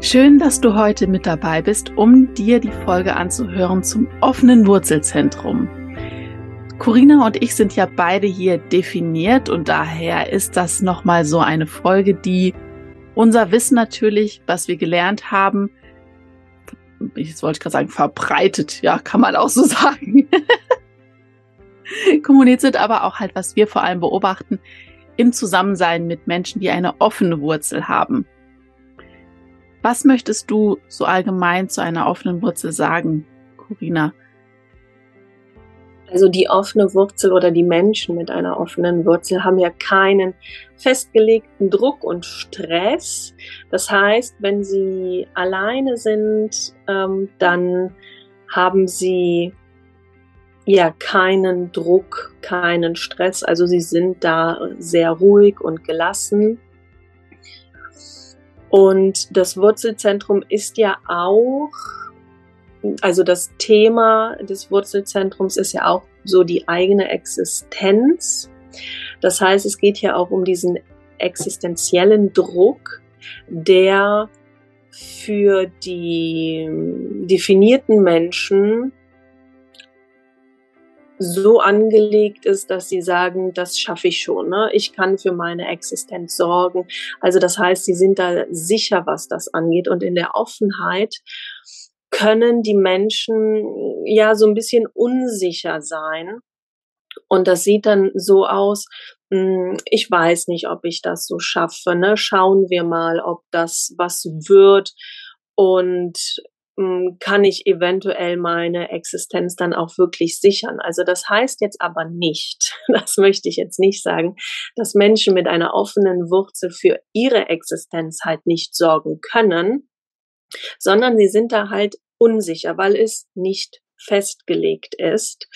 Schön, dass du heute mit dabei bist, um dir die Folge anzuhören zum offenen Wurzelzentrum. Corinna und ich sind ja beide hier definiert und daher ist das nochmal so eine Folge, die unser Wissen natürlich, was wir gelernt haben, ich wollte gerade sagen, verbreitet, ja, kann man auch so sagen, kommuniziert, aber auch halt, was wir vor allem beobachten, im Zusammensein mit Menschen, die eine offene Wurzel haben. Was möchtest du so allgemein zu einer offenen Wurzel sagen, Corinna? Also die offene Wurzel oder die Menschen mit einer offenen Wurzel haben ja keinen festgelegten Druck und Stress. Das heißt, wenn sie alleine sind, ähm, dann haben sie ja keinen Druck, keinen Stress. Also sie sind da sehr ruhig und gelassen. Und das Wurzelzentrum ist ja auch, also das Thema des Wurzelzentrums ist ja auch so die eigene Existenz. Das heißt, es geht ja auch um diesen existenziellen Druck, der für die definierten Menschen so angelegt ist, dass sie sagen, das schaffe ich schon. Ne? Ich kann für meine Existenz sorgen. Also das heißt, sie sind da sicher, was das angeht. Und in der Offenheit können die Menschen ja so ein bisschen unsicher sein. Und das sieht dann so aus, hm, ich weiß nicht, ob ich das so schaffe. Ne? Schauen wir mal, ob das was wird. Und kann ich eventuell meine Existenz dann auch wirklich sichern. Also das heißt jetzt aber nicht, das möchte ich jetzt nicht sagen, dass Menschen mit einer offenen Wurzel für ihre Existenz halt nicht sorgen können, sondern sie sind da halt unsicher, weil es nicht festgelegt ist.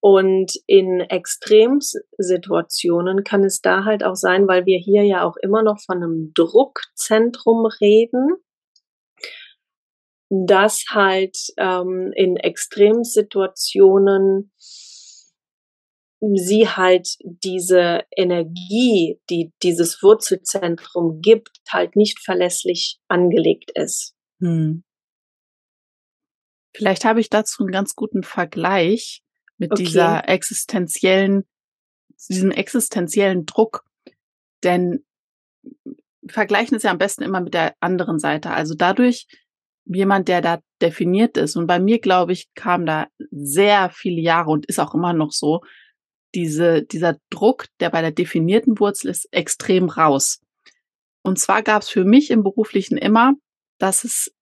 Und in Extremsituationen kann es da halt auch sein, weil wir hier ja auch immer noch von einem Druckzentrum reden, dass halt ähm, in Extremsituationen sie halt diese Energie, die dieses Wurzelzentrum gibt, halt nicht verlässlich angelegt ist. Hm. Vielleicht habe ich dazu einen ganz guten Vergleich mit okay. dieser existenziellen, diesem existenziellen Druck. Denn vergleichen es ja am besten immer mit der anderen Seite. Also dadurch, jemand, der da definiert ist. Und bei mir, glaube ich, kam da sehr viele Jahre und ist auch immer noch so, diese, dieser Druck, der bei der definierten Wurzel ist, extrem raus. Und zwar gab es für mich im Beruflichen immer, dass es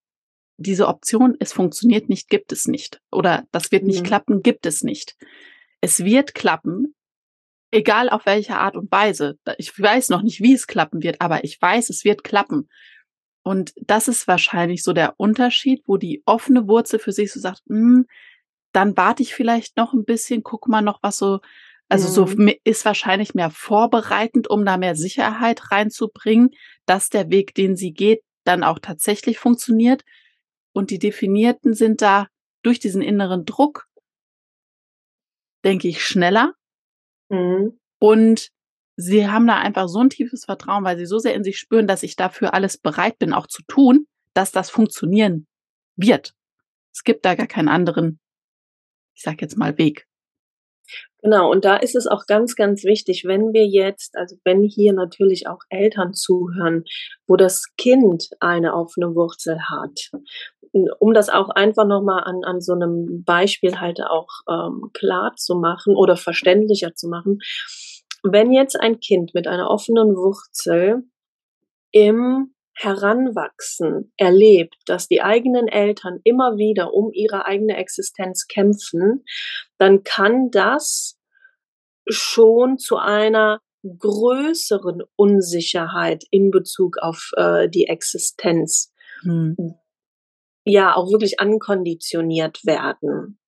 diese Option, es funktioniert nicht, gibt es nicht. Oder das wird nicht mhm. klappen, gibt es nicht. es wird klappen, egal auf welche Art und Weise. Ich weiß noch nicht, wie es klappen wird, aber ich weiß, es wird klappen. Und das ist wahrscheinlich so der Unterschied, wo die offene Wurzel für sich so sagt, hm, dann warte ich vielleicht noch ein bisschen, guck mal noch, was so, also mhm. so ist wahrscheinlich mehr vorbereitend, um da mehr Sicherheit reinzubringen, dass der Weg, den sie geht, dann auch tatsächlich funktioniert. Und die Definierten sind da durch diesen inneren Druck, denke ich, schneller. Mhm. Und sie haben da einfach so ein tiefes Vertrauen, weil sie so sehr in sich spüren, dass ich dafür alles bereit bin, auch zu tun, dass das funktionieren wird. Es gibt da gar keinen anderen, ich sag jetzt mal, Weg. Genau, und da ist es auch ganz, ganz wichtig, wenn wir jetzt, also wenn hier natürlich auch Eltern zuhören, wo das Kind eine offene Wurzel hat, um das auch einfach nochmal an, an so einem Beispiel halt auch ähm, klar zu machen oder verständlicher zu machen. Wenn jetzt ein Kind mit einer offenen Wurzel im Heranwachsen erlebt, dass die eigenen Eltern immer wieder um ihre eigene Existenz kämpfen, dann kann das schon zu einer größeren Unsicherheit in Bezug auf äh, die Existenz hm. ja auch wirklich ankonditioniert werden.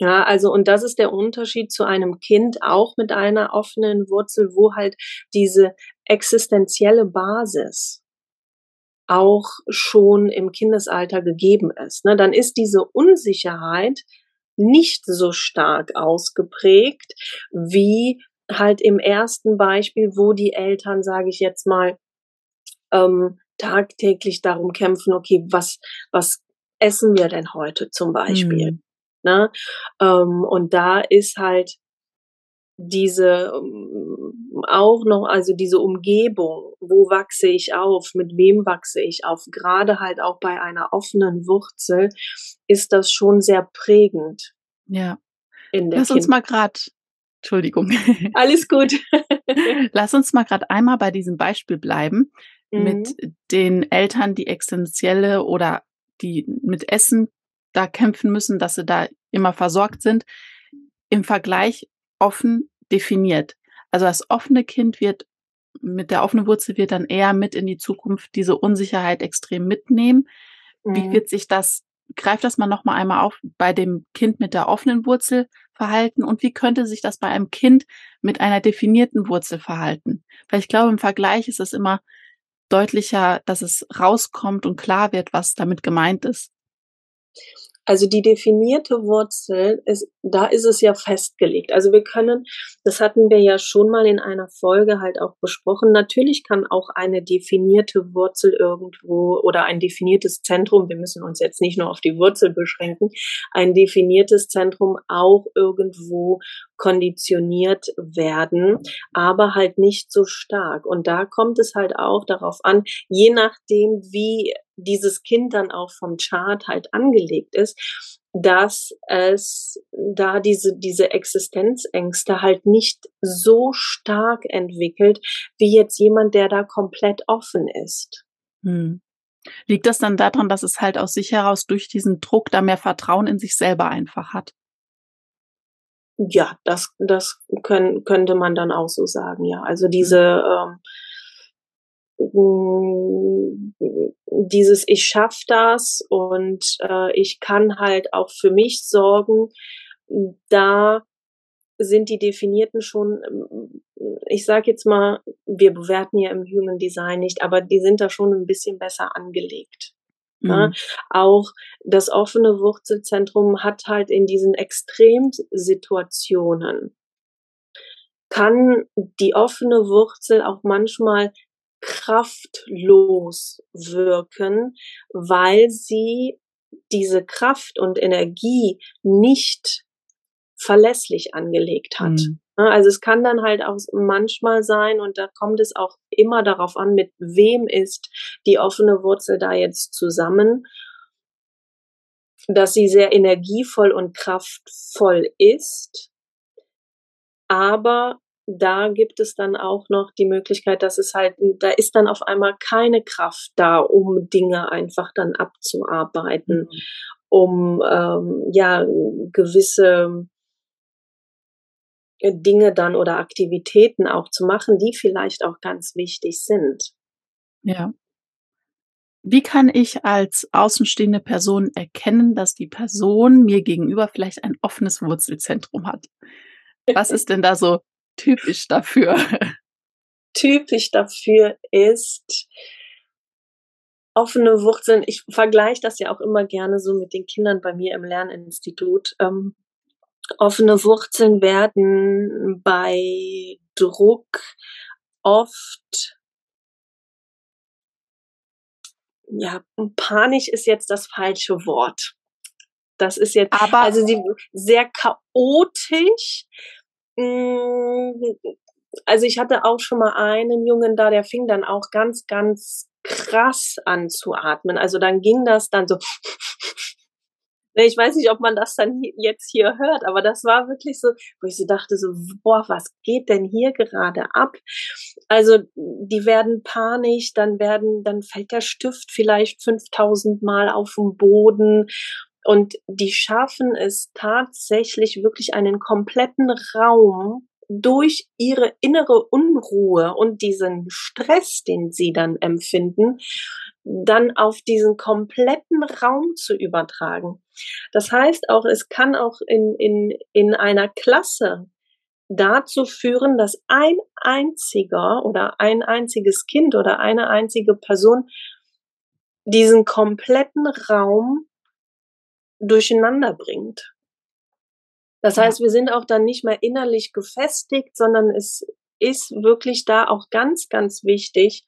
Ja, also und das ist der Unterschied zu einem Kind auch mit einer offenen Wurzel, wo halt diese existenzielle Basis auch schon im Kindesalter gegeben ist. Ne? Dann ist diese Unsicherheit nicht so stark ausgeprägt wie halt im ersten Beispiel, wo die Eltern, sage ich jetzt mal, ähm, tagtäglich darum kämpfen, okay, was, was essen wir denn heute zum Beispiel? Mhm. Ne? Ähm, und da ist halt diese ähm, auch noch, also diese Umgebung, wo wachse ich auf, mit wem wachse ich auf, gerade halt auch bei einer offenen Wurzel, ist das schon sehr prägend. Ja. Lass uns mal gerade, Entschuldigung. Alles gut. Lass uns mal gerade einmal bei diesem Beispiel bleiben mhm. mit den Eltern, die existenzielle oder die mit Essen da kämpfen müssen, dass sie da immer versorgt sind. Im Vergleich offen definiert. Also das offene Kind wird mit der offenen Wurzel wird dann eher mit in die Zukunft diese Unsicherheit extrem mitnehmen. Mhm. Wie wird sich das, greift das mal nochmal einmal auf, bei dem Kind mit der offenen Wurzel verhalten und wie könnte sich das bei einem Kind mit einer definierten Wurzel verhalten? Weil ich glaube, im Vergleich ist es immer deutlicher, dass es rauskommt und klar wird, was damit gemeint ist. Also die definierte Wurzel ist, da ist es ja festgelegt. Also wir können, das hatten wir ja schon mal in einer Folge halt auch besprochen. Natürlich kann auch eine definierte Wurzel irgendwo oder ein definiertes Zentrum, wir müssen uns jetzt nicht nur auf die Wurzel beschränken, ein definiertes Zentrum auch irgendwo konditioniert werden, aber halt nicht so stark. Und da kommt es halt auch darauf an, je nachdem, wie dieses Kind dann auch vom Chart halt angelegt ist, dass es da diese, diese Existenzängste halt nicht so stark entwickelt, wie jetzt jemand, der da komplett offen ist. Hm. Liegt das dann daran, dass es halt aus sich heraus durch diesen Druck da mehr Vertrauen in sich selber einfach hat? Ja, das, das können, könnte man dann auch so sagen, ja. Also diese, ähm, dieses Ich schaff das und äh, ich kann halt auch für mich sorgen, da sind die Definierten schon, ich sage jetzt mal, wir bewerten ja im Human Design nicht, aber die sind da schon ein bisschen besser angelegt. Mhm. Ja, auch das offene Wurzelzentrum hat halt in diesen Extremsituationen kann die offene Wurzel auch manchmal kraftlos wirken, weil sie diese Kraft und Energie nicht verlässlich angelegt hat. Mhm. Also es kann dann halt auch manchmal sein, und da kommt es auch immer darauf an, mit wem ist die offene Wurzel da jetzt zusammen, dass sie sehr energievoll und kraftvoll ist, aber da gibt es dann auch noch die Möglichkeit, dass es halt, da ist dann auf einmal keine Kraft da, um Dinge einfach dann abzuarbeiten, mhm. um ähm, ja gewisse Dinge dann oder Aktivitäten auch zu machen, die vielleicht auch ganz wichtig sind. Ja. Wie kann ich als außenstehende Person erkennen, dass die Person mir gegenüber vielleicht ein offenes Wurzelzentrum hat? Was ist denn da so typisch dafür? Typisch dafür ist offene Wurzeln. Ich vergleiche das ja auch immer gerne so mit den Kindern bei mir im Lerninstitut. Ähm, offene Wurzeln werden bei Druck oft ja, panisch ist jetzt das falsche Wort. Das ist jetzt, Aber also sie sehr chaotisch. Mm, also ich hatte auch schon mal einen Jungen da, der fing dann auch ganz, ganz krass an zu atmen. Also dann ging das dann so ich weiß nicht, ob man das dann jetzt hier hört, aber das war wirklich so, wo ich so dachte, so, boah, was geht denn hier gerade ab? Also, die werden panisch, dann werden, dann fällt der Stift vielleicht 5000 Mal auf den Boden und die schaffen es tatsächlich wirklich einen kompletten Raum durch ihre innere Unruhe und diesen Stress, den sie dann empfinden, dann auf diesen kompletten Raum zu übertragen. Das heißt auch, es kann auch in, in, in einer Klasse dazu führen, dass ein einziger oder ein einziges Kind oder eine einzige Person diesen kompletten Raum durcheinander bringt. Das heißt, wir sind auch dann nicht mehr innerlich gefestigt, sondern es ist wirklich da auch ganz, ganz wichtig,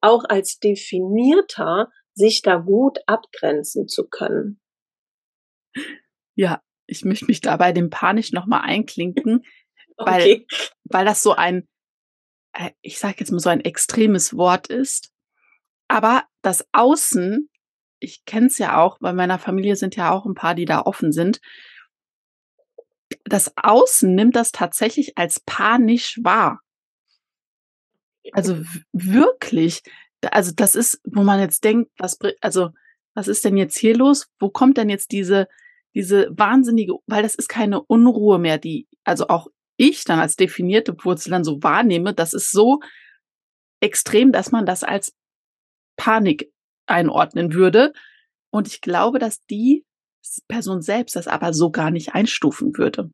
auch als Definierter sich da gut abgrenzen zu können. Ja, ich möchte mich da bei dem Panisch nochmal einklinken, weil, okay. weil das so ein, äh, ich sage jetzt mal so ein extremes Wort ist. Aber das Außen, ich kenne es ja auch, bei meiner Familie sind ja auch ein paar, die da offen sind. Das Außen nimmt das tatsächlich als panisch wahr. Also wirklich, also das ist, wo man jetzt denkt, was, also was ist denn jetzt hier los? Wo kommt denn jetzt diese, diese wahnsinnige, weil das ist keine Unruhe mehr, die, also auch ich dann als definierte Wurzel dann so wahrnehme, das ist so extrem, dass man das als Panik einordnen würde. Und ich glaube, dass die Person selbst das aber so gar nicht einstufen würde.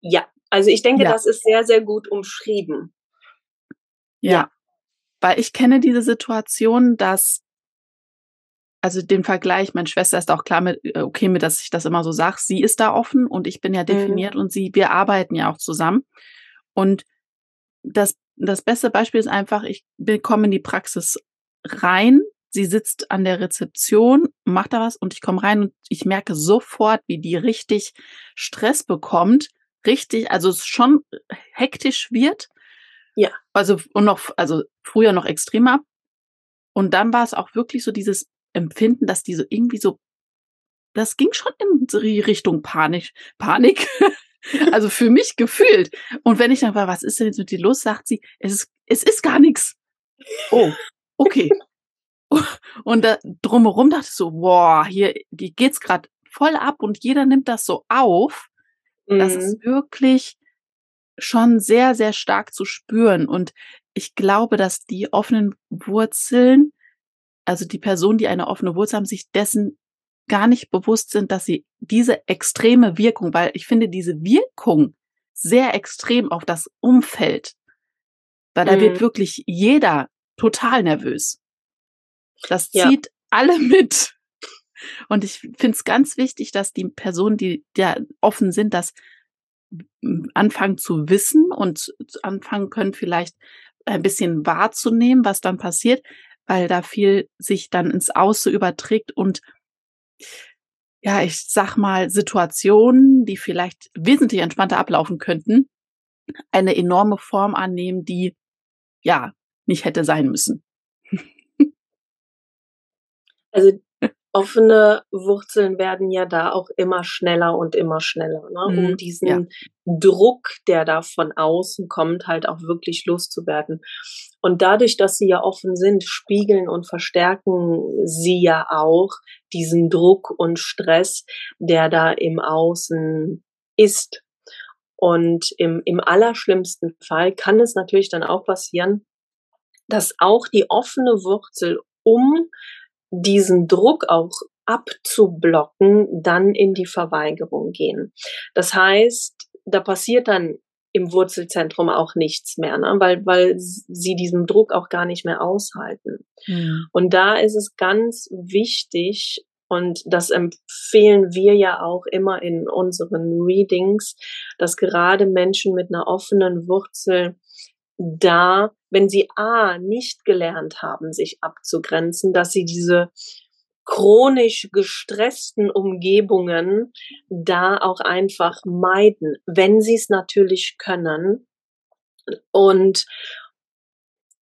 Ja, also ich denke, ja. das ist sehr, sehr gut umschrieben. Ja. ja. Weil ich kenne diese Situation, dass, also den Vergleich, meine Schwester ist auch klar mit, äh, okay mit, dass ich das immer so sage, sie ist da offen und ich bin ja mhm. definiert mhm. und sie, wir arbeiten ja auch zusammen. Und das, das beste Beispiel ist einfach, ich komme in die Praxis rein, sie sitzt an der Rezeption, macht da was und ich komme rein und ich merke sofort, wie die richtig Stress bekommt, richtig, also es schon hektisch wird. Ja. Also und noch, also früher noch extremer. Und dann war es auch wirklich so dieses Empfinden, dass die so irgendwie so, das ging schon in die Richtung Panik, Panik. also für mich gefühlt. Und wenn ich dann war, was ist denn jetzt mit dir los, sagt sie, es ist, es ist gar nichts. Oh, okay. Und da drumherum dachte ich so, boah, hier die geht's gerade voll ab und jeder nimmt das so auf. Mhm. Das ist wirklich schon sehr, sehr stark zu spüren. Und ich glaube, dass die offenen Wurzeln, also die Personen, die eine offene Wurzel haben, sich dessen gar nicht bewusst sind, dass sie diese extreme Wirkung, weil ich finde diese Wirkung sehr extrem auf das Umfeld, weil da mhm. wird wirklich jeder total nervös. Das zieht ja. alle mit. Und ich finde es ganz wichtig, dass die Personen, die da offen sind, das anfangen zu wissen und anfangen können, vielleicht ein bisschen wahrzunehmen, was dann passiert, weil da viel sich dann ins Außen überträgt und ja, ich sag mal, Situationen, die vielleicht wesentlich entspannter ablaufen könnten, eine enorme Form annehmen, die ja nicht hätte sein müssen. Also offene Wurzeln werden ja da auch immer schneller und immer schneller, ne? um mhm, diesen ja. Druck, der da von außen kommt, halt auch wirklich loszuwerden. Und dadurch, dass sie ja offen sind, spiegeln und verstärken sie ja auch diesen Druck und Stress, der da im Außen ist. Und im, im allerschlimmsten Fall kann es natürlich dann auch passieren, dass auch die offene Wurzel, um diesen Druck auch abzublocken, dann in die Verweigerung gehen. Das heißt, da passiert dann im Wurzelzentrum auch nichts mehr, ne? weil, weil sie diesen Druck auch gar nicht mehr aushalten. Mhm. Und da ist es ganz wichtig, und das empfehlen wir ja auch immer in unseren Readings, dass gerade Menschen mit einer offenen Wurzel da, wenn sie A, nicht gelernt haben, sich abzugrenzen, dass sie diese chronisch gestressten Umgebungen da auch einfach meiden, wenn sie es natürlich können. Und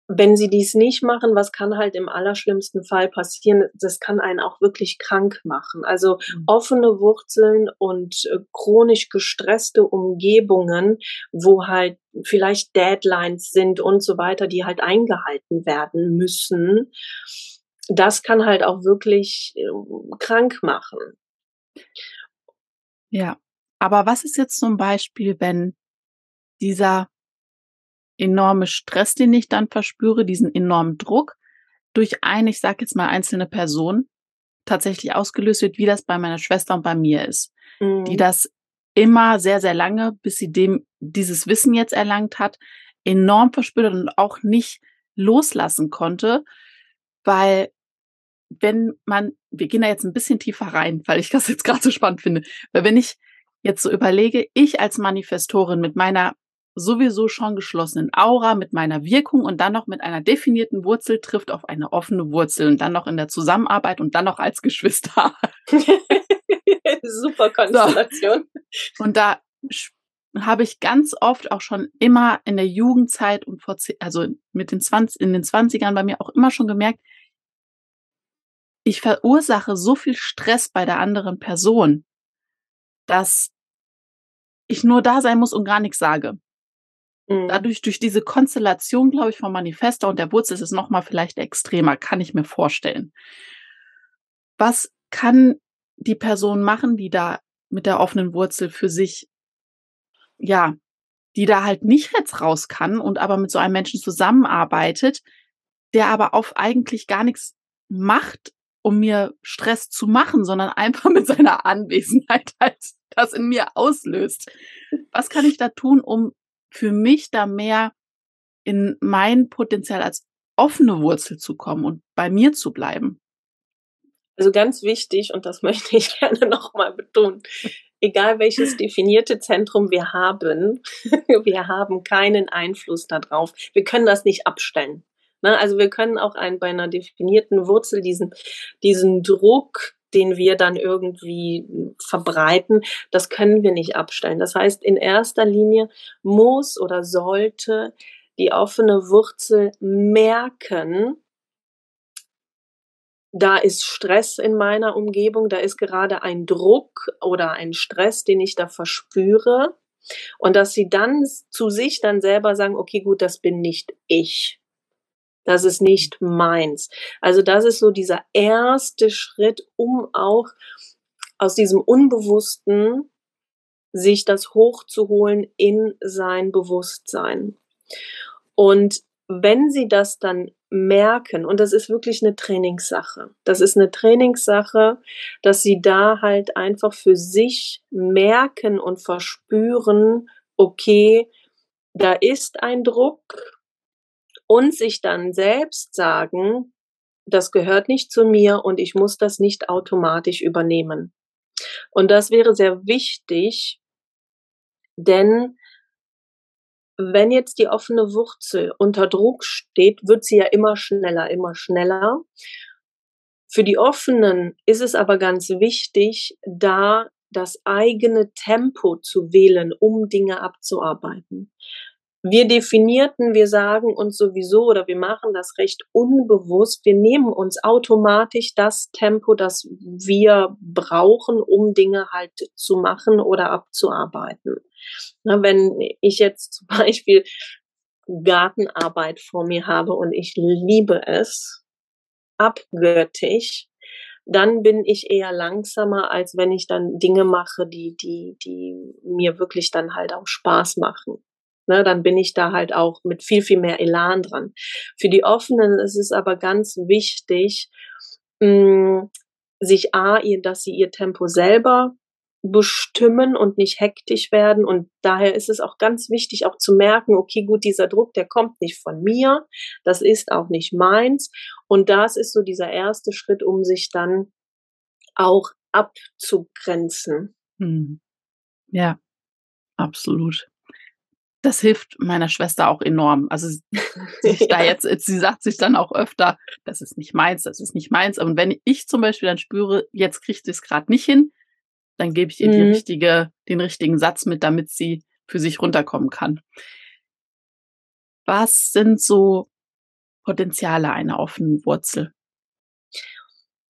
wenn sie dies nicht machen, was kann halt im allerschlimmsten Fall passieren? Das kann einen auch wirklich krank machen. Also mhm. offene Wurzeln und äh, chronisch gestresste Umgebungen, wo halt vielleicht Deadlines sind und so weiter, die halt eingehalten werden müssen das kann halt auch wirklich äh, krank machen. Ja, aber was ist jetzt zum Beispiel, wenn dieser enorme Stress, den ich dann verspüre, diesen enormen Druck durch eine, ich sage jetzt mal einzelne Person tatsächlich ausgelöst wird, wie das bei meiner Schwester und bei mir ist, mhm. die das immer sehr, sehr lange, bis sie dem dieses Wissen jetzt erlangt hat, enorm verspürt und auch nicht loslassen konnte, weil wenn man, wir gehen da jetzt ein bisschen tiefer rein, weil ich das jetzt gerade so spannend finde, weil wenn ich jetzt so überlege, ich als Manifestorin mit meiner sowieso schon geschlossenen Aura, mit meiner Wirkung und dann noch mit einer definierten Wurzel trifft auf eine offene Wurzel und dann noch in der Zusammenarbeit und dann noch als Geschwister. Super Konstellation. So. Und da habe ich ganz oft auch schon immer in der Jugendzeit und vor, also mit den 20, in den 20ern bei mir auch immer schon gemerkt, ich verursache so viel Stress bei der anderen Person, dass ich nur da sein muss und gar nichts sage. Mhm. Dadurch, durch diese Konstellation, glaube ich, vom Manifester und der Wurzel ist es nochmal vielleicht extremer, kann ich mir vorstellen. Was kann die Person machen, die da mit der offenen Wurzel für sich, ja, die da halt nicht jetzt raus kann und aber mit so einem Menschen zusammenarbeitet, der aber auf eigentlich gar nichts macht, um mir Stress zu machen, sondern einfach mit seiner Anwesenheit halt das in mir auslöst. Was kann ich da tun, um für mich da mehr in mein Potenzial als offene Wurzel zu kommen und bei mir zu bleiben? Also ganz wichtig, und das möchte ich gerne nochmal betonen, egal welches definierte Zentrum wir haben, wir haben keinen Einfluss darauf. Wir können das nicht abstellen. Ne? Also wir können auch ein, bei einer definierten Wurzel diesen, diesen Druck, den wir dann irgendwie verbreiten, das können wir nicht abstellen. Das heißt, in erster Linie muss oder sollte die offene Wurzel merken, da ist Stress in meiner Umgebung, da ist gerade ein Druck oder ein Stress, den ich da verspüre. Und dass sie dann zu sich dann selber sagen, okay, gut, das bin nicht ich. Das ist nicht meins. Also das ist so dieser erste Schritt, um auch aus diesem Unbewussten sich das hochzuholen in sein Bewusstsein. Und wenn sie das dann merken, und das ist wirklich eine Trainingssache, das ist eine Trainingssache, dass sie da halt einfach für sich merken und verspüren, okay, da ist ein Druck, und sich dann selbst sagen, das gehört nicht zu mir und ich muss das nicht automatisch übernehmen. Und das wäre sehr wichtig, denn wenn jetzt die offene Wurzel unter Druck steht, wird sie ja immer schneller, immer schneller. Für die offenen ist es aber ganz wichtig, da das eigene Tempo zu wählen, um Dinge abzuarbeiten. Wir definierten, wir sagen uns sowieso oder wir machen das recht unbewusst. Wir nehmen uns automatisch das Tempo, das wir brauchen, um Dinge halt zu machen oder abzuarbeiten. Na, wenn ich jetzt zum Beispiel Gartenarbeit vor mir habe und ich liebe es abgöttisch, dann bin ich eher langsamer, als wenn ich dann Dinge mache, die, die, die mir wirklich dann halt auch Spaß machen. Ne, dann bin ich da halt auch mit viel, viel mehr Elan dran. Für die Offenen ist es aber ganz wichtig, mh, mm, sich A, ihr, dass sie ihr Tempo selber bestimmen und nicht hektisch werden. Und daher ist es auch ganz wichtig, auch zu merken, okay, gut, dieser Druck, der kommt nicht von mir, das ist auch nicht meins. Und das ist so dieser erste Schritt, um sich dann auch abzugrenzen. Hm. Ja, absolut. Das hilft meiner Schwester auch enorm. Also ja. da jetzt, sie sagt sich dann auch öfter, das ist nicht meins, das ist nicht meins. Und wenn ich zum Beispiel dann spüre, jetzt kriegt es gerade nicht hin, dann gebe ich ihr mhm. richtige, den richtigen Satz mit, damit sie für sich runterkommen kann. Was sind so Potenziale einer offenen Wurzel?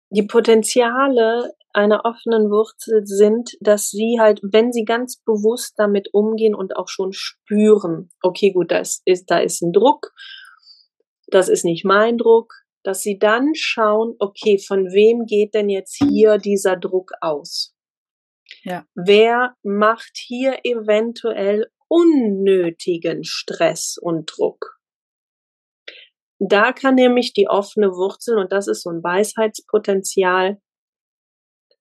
Die Potenziale einer offenen Wurzel sind, dass sie halt, wenn sie ganz bewusst damit umgehen und auch schon spüren, okay, gut, das ist, da ist ein Druck, das ist nicht mein Druck, dass sie dann schauen, okay, von wem geht denn jetzt hier dieser Druck aus? Ja. Wer macht hier eventuell unnötigen Stress und Druck? Da kann nämlich die offene Wurzel, und das ist so ein Weisheitspotenzial,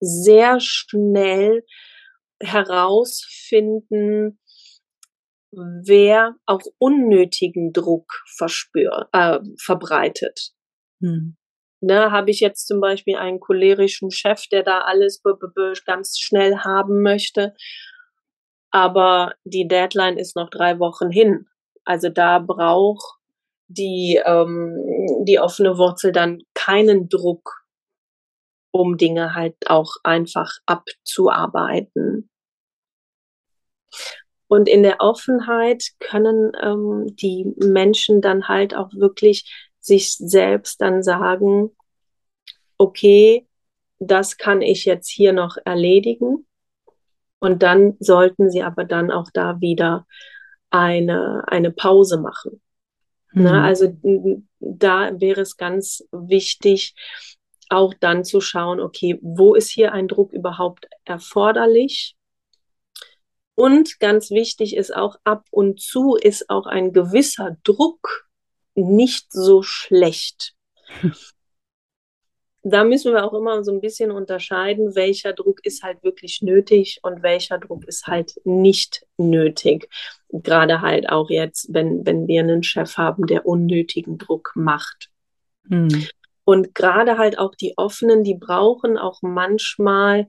sehr schnell herausfinden, wer auch unnötigen Druck verspür, äh, verbreitet. Hm. Ne, habe ich jetzt zum Beispiel einen cholerischen Chef, der da alles ganz schnell haben möchte, aber die Deadline ist noch drei Wochen hin. Also da braucht die, ähm, die offene Wurzel dann keinen Druck, um Dinge halt auch einfach abzuarbeiten. Und in der Offenheit können ähm, die Menschen dann halt auch wirklich sich selbst dann sagen, okay, das kann ich jetzt hier noch erledigen. Und dann sollten sie aber dann auch da wieder eine, eine Pause machen. Mhm. Na, also da wäre es ganz wichtig, auch dann zu schauen, okay, wo ist hier ein Druck überhaupt erforderlich? Und ganz wichtig ist auch, ab und zu ist auch ein gewisser Druck nicht so schlecht. Da müssen wir auch immer so ein bisschen unterscheiden, welcher Druck ist halt wirklich nötig und welcher Druck ist halt nicht nötig. Gerade halt auch jetzt, wenn, wenn wir einen Chef haben, der unnötigen Druck macht. Hm. Und gerade halt auch die Offenen, die brauchen auch manchmal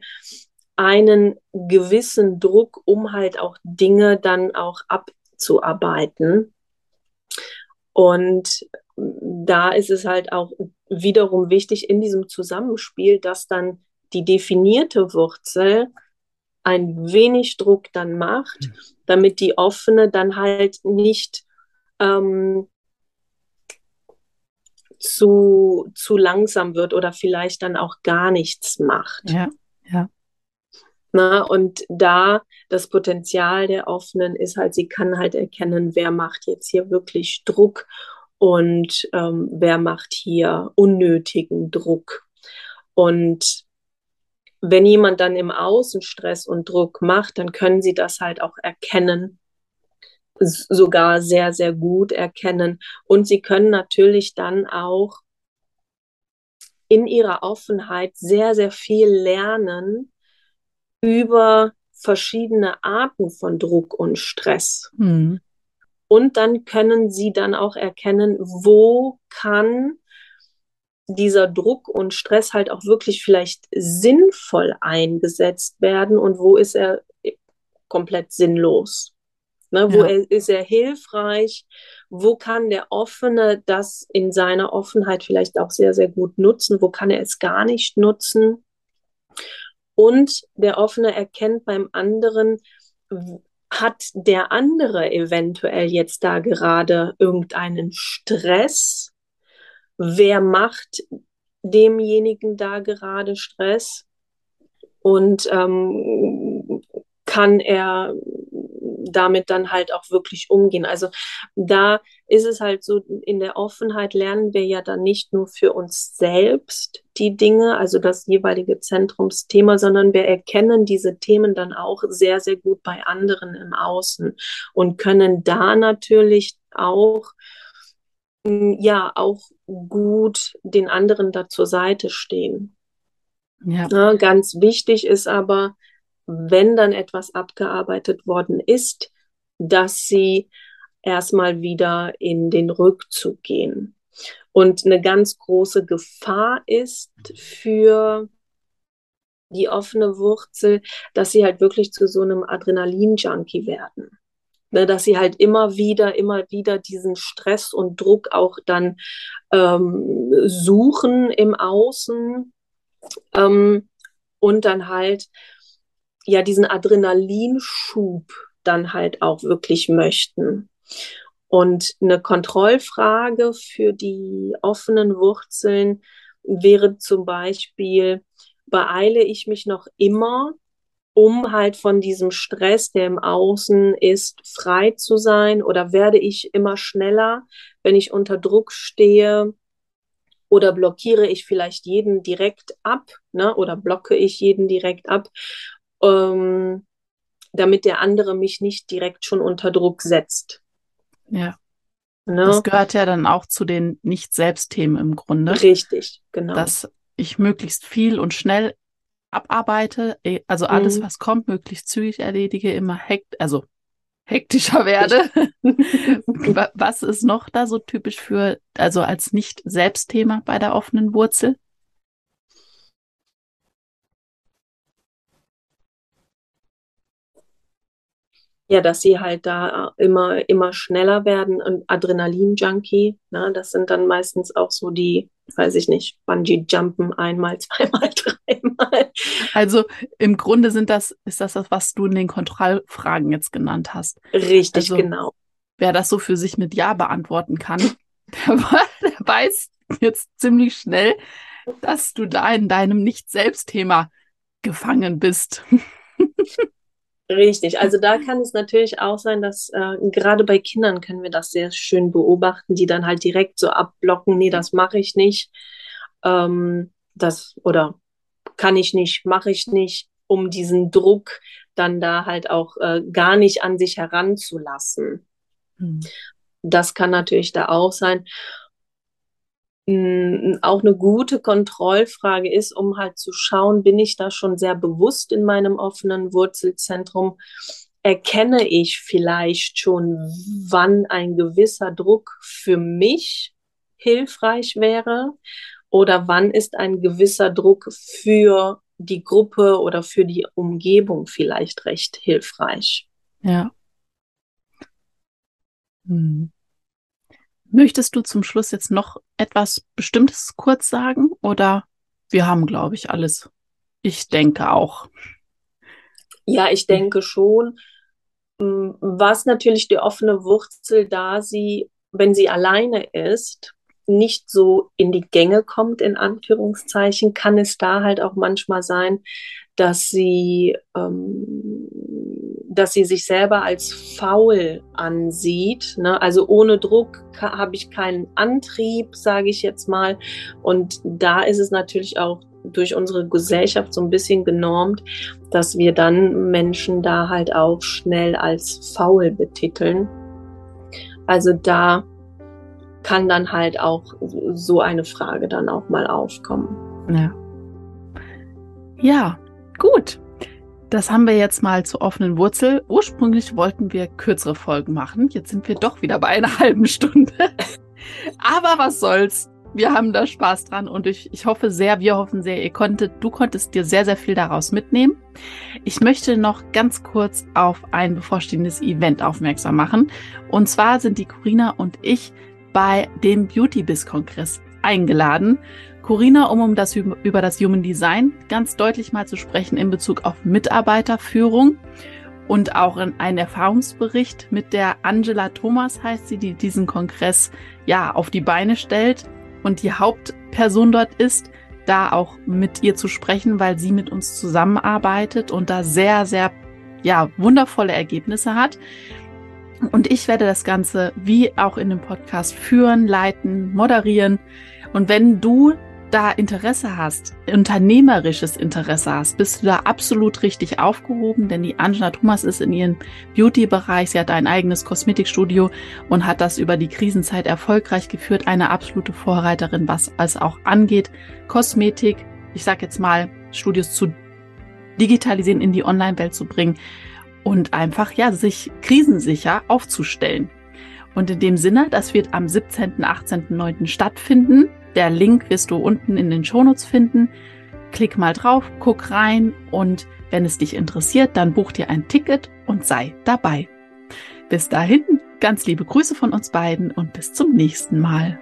einen gewissen Druck, um halt auch Dinge dann auch abzuarbeiten. Und da ist es halt auch wiederum wichtig in diesem Zusammenspiel, dass dann die definierte Wurzel ein wenig Druck dann macht, mhm. damit die offene dann halt nicht ähm, zu, zu langsam wird oder vielleicht dann auch gar nichts macht. Ja, ja. Na, und da das Potenzial der Offenen ist halt, sie kann halt erkennen, wer macht jetzt hier wirklich Druck und ähm, wer macht hier unnötigen Druck. Und wenn jemand dann im Außen Stress und Druck macht, dann können sie das halt auch erkennen, sogar sehr, sehr gut erkennen. Und sie können natürlich dann auch in ihrer Offenheit sehr, sehr viel lernen über verschiedene Arten von Druck und Stress. Mhm. Und dann können sie dann auch erkennen, wo kann dieser Druck und Stress halt auch wirklich vielleicht sinnvoll eingesetzt werden und wo ist er komplett sinnlos. Ne, wo ja. er, ist er hilfreich? Wo kann der Offene das in seiner Offenheit vielleicht auch sehr, sehr gut nutzen? Wo kann er es gar nicht nutzen? Und der Offene erkennt beim anderen, hat der andere eventuell jetzt da gerade irgendeinen Stress? Wer macht demjenigen da gerade Stress? Und ähm, kann er damit dann halt auch wirklich umgehen. Also da ist es halt so, in der Offenheit lernen wir ja dann nicht nur für uns selbst die Dinge, also das jeweilige Zentrumsthema, sondern wir erkennen diese Themen dann auch sehr, sehr gut bei anderen im Außen und können da natürlich auch ja auch gut den anderen da zur Seite stehen. Ja. ja. Ganz wichtig ist aber, wenn dann etwas abgearbeitet worden ist, dass sie erstmal wieder in den Rückzug gehen. Und eine ganz große Gefahr ist für die offene Wurzel, dass sie halt wirklich zu so einem Adrenalin-Junkie werden. Ne, dass sie halt immer wieder, immer wieder diesen Stress und Druck auch dann ähm, suchen im Außen ähm, und dann halt ja diesen Adrenalinschub dann halt auch wirklich möchten. Und eine Kontrollfrage für die offenen Wurzeln wäre zum Beispiel, beeile ich mich noch immer, um halt von diesem Stress, der im Außen ist, frei zu sein? Oder werde ich immer schneller, wenn ich unter Druck stehe? Oder blockiere ich vielleicht jeden direkt ab, ne? oder blocke ich jeden direkt ab? Ähm, damit der andere mich nicht direkt schon unter Druck setzt. Ja. Ne? Das gehört ja dann auch zu den Nicht-Selbst-Themen im Grunde. Richtig, genau. Dass ich möglichst viel und schnell abarbeite, eh, also alles, mhm. was kommt, möglichst zügig erledige, immer hekt, also hektischer werde. was ist noch da so typisch für, also als Nicht-Selbst-Thema bei der offenen Wurzel? Ja, dass sie halt da immer, immer schneller werden und Adrenalin-Junkie, ne, das sind dann meistens auch so die, weiß ich nicht, Bungee-Jumpen einmal, zweimal, dreimal. Also im Grunde sind das, ist das das, was du in den Kontrollfragen jetzt genannt hast. Richtig, also, genau. Wer das so für sich mit Ja beantworten kann, der, der weiß jetzt ziemlich schnell, dass du da in deinem Nicht-Selbst-Thema gefangen bist. Richtig, also da kann es natürlich auch sein, dass äh, gerade bei Kindern können wir das sehr schön beobachten, die dann halt direkt so abblocken, nee, das mache ich nicht, ähm, das oder kann ich nicht, mache ich nicht, um diesen Druck dann da halt auch äh, gar nicht an sich heranzulassen. Hm. Das kann natürlich da auch sein auch eine gute Kontrollfrage ist, um halt zu schauen, bin ich da schon sehr bewusst in meinem offenen Wurzelzentrum? Erkenne ich vielleicht schon, wann ein gewisser Druck für mich hilfreich wäre? Oder wann ist ein gewisser Druck für die Gruppe oder für die Umgebung vielleicht recht hilfreich? Ja. Hm. Möchtest du zum Schluss jetzt noch etwas Bestimmtes kurz sagen oder wir haben, glaube ich, alles? Ich denke auch. Ja, ich denke schon. Mm, was natürlich die offene Wurzel, da sie, wenn sie alleine ist, nicht so in die Gänge kommt, in Anführungszeichen, kann es da halt auch manchmal sein, dass sie ähm, dass sie sich selber als faul ansieht. Ne? Also ohne Druck habe ich keinen Antrieb, sage ich jetzt mal. Und da ist es natürlich auch durch unsere Gesellschaft so ein bisschen genormt, dass wir dann Menschen da halt auch schnell als faul betiteln. Also da kann dann halt auch so eine Frage dann auch mal aufkommen. Ja. Ja, gut. Das haben wir jetzt mal zur offenen Wurzel. Ursprünglich wollten wir kürzere Folgen machen. Jetzt sind wir doch wieder bei einer halben Stunde. Aber was soll's? Wir haben da Spaß dran und ich, ich hoffe sehr, wir hoffen sehr, ihr konntet, du konntest dir sehr, sehr viel daraus mitnehmen. Ich möchte noch ganz kurz auf ein bevorstehendes Event aufmerksam machen. Und zwar sind die Corina und ich bei dem Beauty Biz Kongress eingeladen. Corina, um, um das, über das Human Design ganz deutlich mal zu sprechen in Bezug auf Mitarbeiterführung und auch in einen Erfahrungsbericht mit der Angela Thomas heißt sie, die diesen Kongress ja auf die Beine stellt und die Hauptperson dort ist, da auch mit ihr zu sprechen, weil sie mit uns zusammenarbeitet und da sehr, sehr ja, wundervolle Ergebnisse hat. Und ich werde das Ganze wie auch in dem Podcast führen, leiten, moderieren. Und wenn du da Interesse hast, unternehmerisches Interesse hast, bist du da absolut richtig aufgehoben, denn die Angela Thomas ist in ihrem Beauty-Bereich, sie hat ein eigenes Kosmetikstudio und hat das über die Krisenzeit erfolgreich geführt, eine absolute Vorreiterin, was es auch angeht, Kosmetik, ich sag jetzt mal, Studios zu digitalisieren, in die Online-Welt zu bringen und einfach, ja, sich krisensicher aufzustellen. Und in dem Sinne, das wird am 17., 18., 9. stattfinden. Der Link wirst du unten in den Shownotes finden. Klick mal drauf, guck rein und wenn es dich interessiert, dann buch dir ein Ticket und sei dabei. Bis dahin, ganz liebe Grüße von uns beiden und bis zum nächsten Mal.